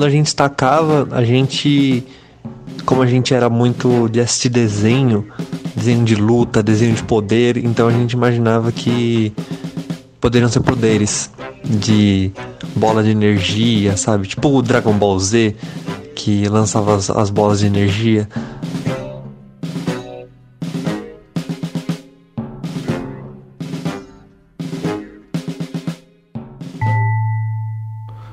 Quando a gente tacava, a gente. Como a gente era muito de assistir desenho, desenho de luta, desenho de poder, então a gente imaginava que poderiam ser poderes de bola de energia, sabe? Tipo o Dragon Ball Z, que lançava as, as bolas de energia.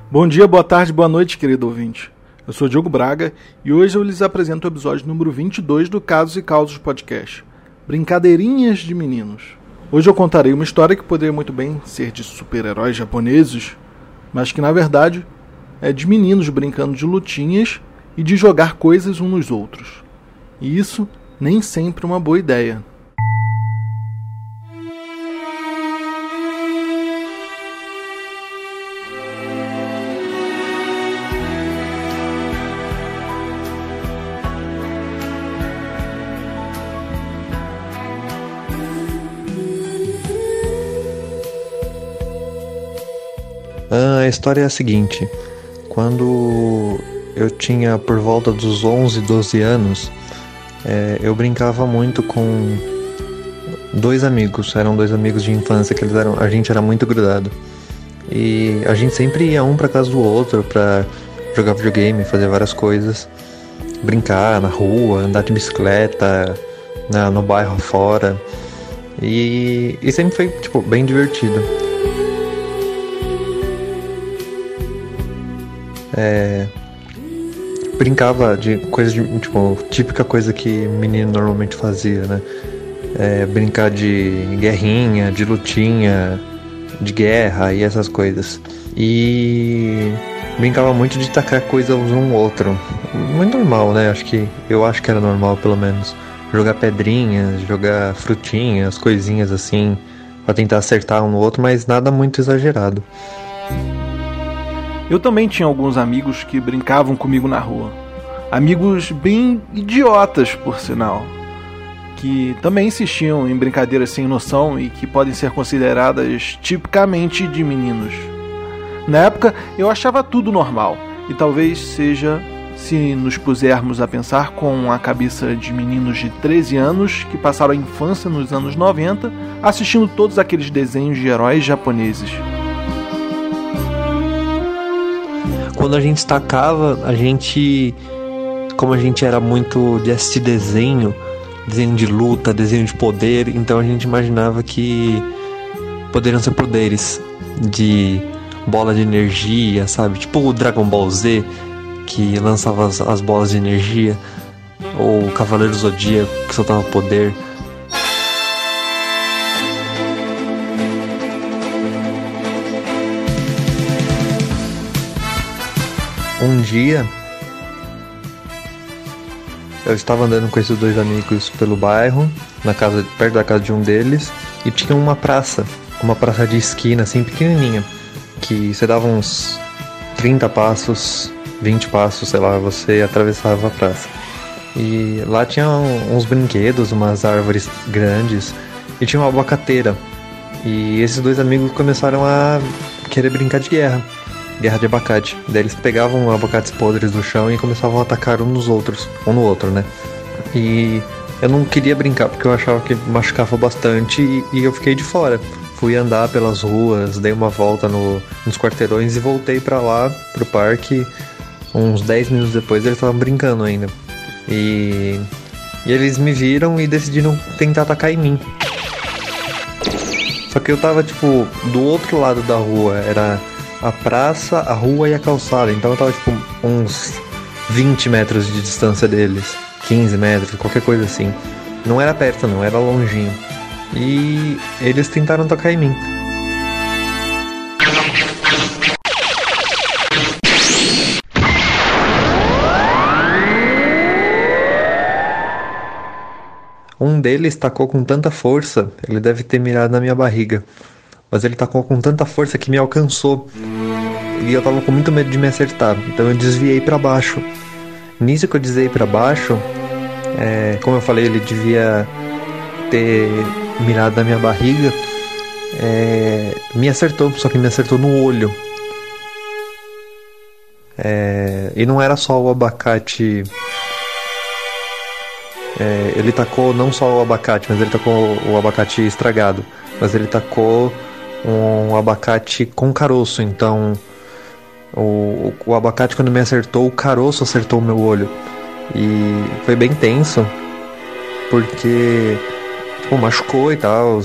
Bom dia, boa tarde, boa noite, querido ouvinte. Eu sou Diogo Braga e hoje eu lhes apresento o episódio número 22 do Casos e Causos Podcast Brincadeirinhas de Meninos. Hoje eu contarei uma história que poderia muito bem ser de super-heróis japoneses, mas que na verdade é de meninos brincando de lutinhas e de jogar coisas uns nos outros. E isso nem sempre é uma boa ideia. Ah, a história é a seguinte: quando eu tinha por volta dos 11, 12 anos, é, eu brincava muito com dois amigos, eram dois amigos de infância que eles eram, a gente era muito grudado. E a gente sempre ia um para casa do outro para jogar videogame, fazer várias coisas, brincar na rua, andar de bicicleta, na, no bairro fora. E, e sempre foi tipo bem divertido. É, brincava de coisas de, tipo, típica coisa que menino normalmente fazia, né? É, brincar de guerrinha, de lutinha, de guerra e essas coisas. E brincava muito de tacar coisas um outro. Muito normal, né? Acho que eu acho que era normal pelo menos. Jogar pedrinhas, jogar frutinhas, coisinhas assim, para tentar acertar um no outro, mas nada muito exagerado. Eu também tinha alguns amigos que brincavam comigo na rua. Amigos bem idiotas, por sinal. Que também insistiam em brincadeiras sem noção e que podem ser consideradas tipicamente de meninos. Na época, eu achava tudo normal, e talvez seja se nos pusermos a pensar com a cabeça de meninos de 13 anos que passaram a infância nos anos 90 assistindo todos aqueles desenhos de heróis japoneses. Quando a gente tacava, a gente. Como a gente era muito de assistir desenho, desenho de luta, desenho de poder, então a gente imaginava que poderiam ser poderes de bola de energia, sabe? Tipo o Dragon Ball Z, que lançava as, as bolas de energia, ou o Cavaleiro Zodíaco, que soltava poder. Um dia eu estava andando com esses dois amigos pelo bairro, na casa perto da casa de um deles, e tinha uma praça, uma praça de esquina assim pequenininha, que você dava uns 30 passos, 20 passos, sei lá, você atravessava a praça. E lá tinha uns brinquedos, umas árvores grandes e tinha uma abacateira. E esses dois amigos começaram a querer brincar de guerra guerra de abacate. Daí eles pegavam abacates podres do chão e começavam a atacar um nos outros, um no outro, né? E eu não queria brincar porque eu achava que machucava bastante e, e eu fiquei de fora. Fui andar pelas ruas, dei uma volta no, nos quarteirões e voltei para lá, pro parque. Uns 10 minutos depois eles estavam brincando ainda. E, e eles me viram e decidiram tentar atacar em mim. Só que eu tava tipo do outro lado da rua, era a praça, a rua e a calçada. Então eu tava tipo uns 20 metros de distância deles, 15 metros, qualquer coisa assim. Não era perto, não, era longinho. E eles tentaram tocar em mim. Um deles tacou com tanta força, ele deve ter mirado na minha barriga mas ele tacou com tanta força que me alcançou. E eu tava com muito medo de me acertar, então eu desviei para baixo. Nisso que eu desviei para baixo, é, como eu falei, ele devia ter mirado na minha barriga. É, me acertou, só que me acertou no olho. É, e não era só o abacate. É, ele tacou não só o abacate, mas ele tacou o abacate estragado. Mas ele tacou um abacate com caroço. Então, o, o abacate, quando me acertou, o caroço acertou o meu olho. E foi bem tenso, porque tipo, machucou e tal.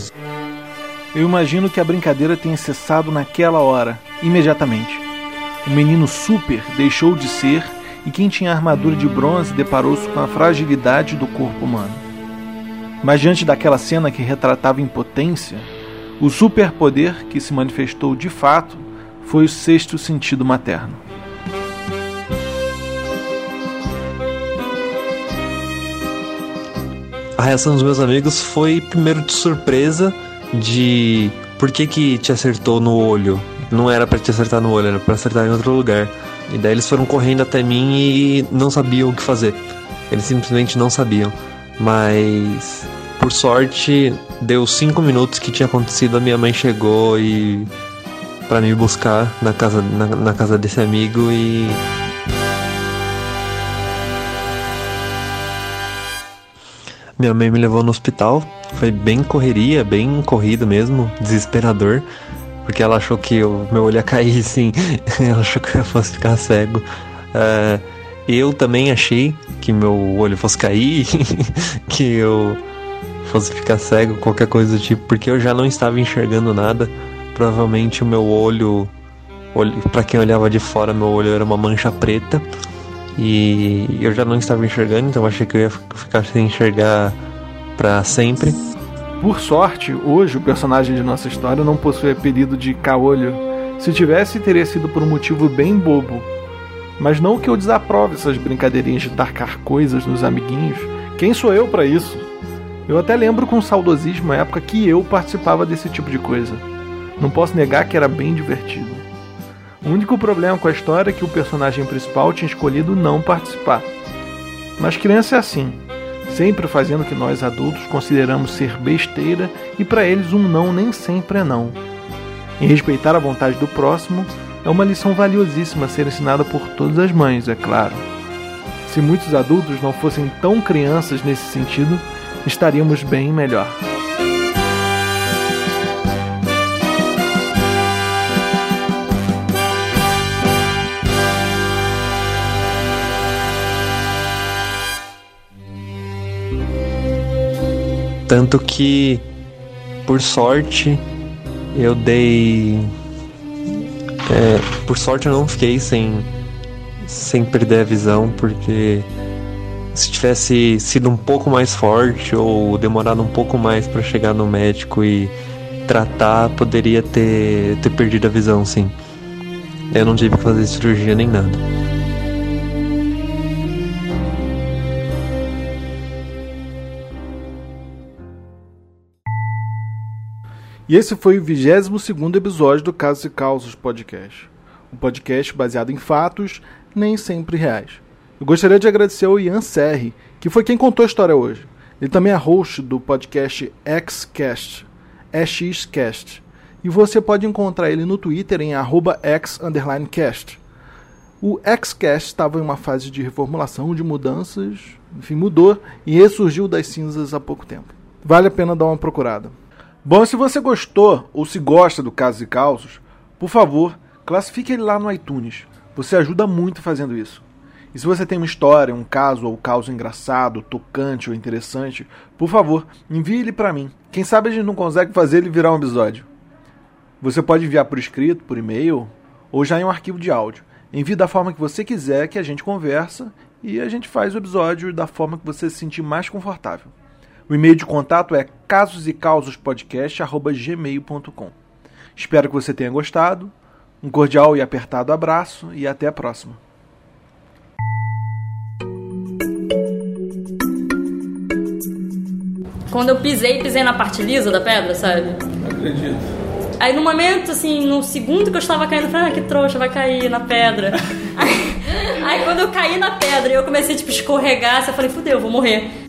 Eu imagino que a brincadeira tenha cessado naquela hora, imediatamente. O menino super deixou de ser e quem tinha armadura de bronze deparou-se com a fragilidade do corpo humano. Mas diante daquela cena que retratava impotência, o superpoder que se manifestou de fato foi o sexto sentido materno. A reação dos meus amigos foi primeiro de surpresa de por que que te acertou no olho. Não era para te acertar no olho, era para acertar em outro lugar. E daí eles foram correndo até mim e não sabiam o que fazer. Eles simplesmente não sabiam. Mas por sorte, deu cinco minutos que tinha acontecido, a minha mãe chegou e para me buscar na casa na, na casa desse amigo e Minha mãe me levou no hospital. Foi bem correria, bem corrido mesmo, desesperador. Porque ela achou que o meu olho ia cair, sim. ela achou que eu fosse ficar cego. Uh, eu também achei que meu olho fosse cair, que eu fosse ficar cego, qualquer coisa do tipo, porque eu já não estava enxergando nada. Provavelmente o meu olho, olho para quem olhava de fora, meu olho era uma mancha preta. E eu já não estava enxergando, então achei que eu ia ficar sem enxergar para sempre. Por sorte, hoje o personagem de nossa história não possui apelido de caolho. Se tivesse, teria sido por um motivo bem bobo. Mas não que eu desaprove essas brincadeirinhas de tacar coisas nos amiguinhos. Quem sou eu para isso? Eu até lembro com saudosismo a época que eu participava desse tipo de coisa. Não posso negar que era bem divertido. O único problema com a história é que o personagem principal tinha escolhido não participar. Mas criança é assim, sempre fazendo o que nós adultos consideramos ser besteira e para eles um não nem sempre é não. Em respeitar a vontade do próximo é uma lição valiosíssima a ser ensinada por todas as mães, é claro. Se muitos adultos não fossem tão crianças nesse sentido, estaríamos bem melhor. Tanto que, por sorte, eu dei. É, por sorte eu não fiquei sem, sem perder a visão, porque se tivesse sido um pouco mais forte ou demorado um pouco mais para chegar no médico e tratar, poderia ter, ter perdido a visão, sim. Eu não tive que fazer cirurgia nem nada. E esse foi o 22 episódio do Casos e Causos Podcast. Um podcast baseado em fatos, nem sempre reais. Eu gostaria de agradecer ao Ian Serri, que foi quem contou a história hoje. Ele também é host do podcast Xcast, EXCast. E você pode encontrar ele no Twitter em x_cast. O Xcast estava em uma fase de reformulação, de mudanças, enfim, mudou e ressurgiu das cinzas há pouco tempo. Vale a pena dar uma procurada. Bom, se você gostou ou se gosta do Casos e Causos, por favor, classifique ele lá no iTunes. Você ajuda muito fazendo isso. E se você tem uma história, um caso ou caso engraçado, tocante ou interessante, por favor, envie ele para mim. Quem sabe a gente não consegue fazer ele virar um episódio. Você pode enviar por escrito, por e-mail ou já em um arquivo de áudio. Envie da forma que você quiser que a gente conversa e a gente faz o episódio da forma que você se sentir mais confortável. O e-mail de contato é casosecausospodcast.gmail.com. Espero que você tenha gostado. Um cordial e apertado abraço e até a próxima. Quando eu pisei, pisei na parte lisa da pedra, sabe? Acredito. Aí no momento, assim, no segundo que eu estava caindo, eu falei, ah, que trouxa, vai cair na pedra. aí, aí, quando eu caí na pedra e eu comecei, tipo, escorregar, eu falei, fudeu, vou morrer.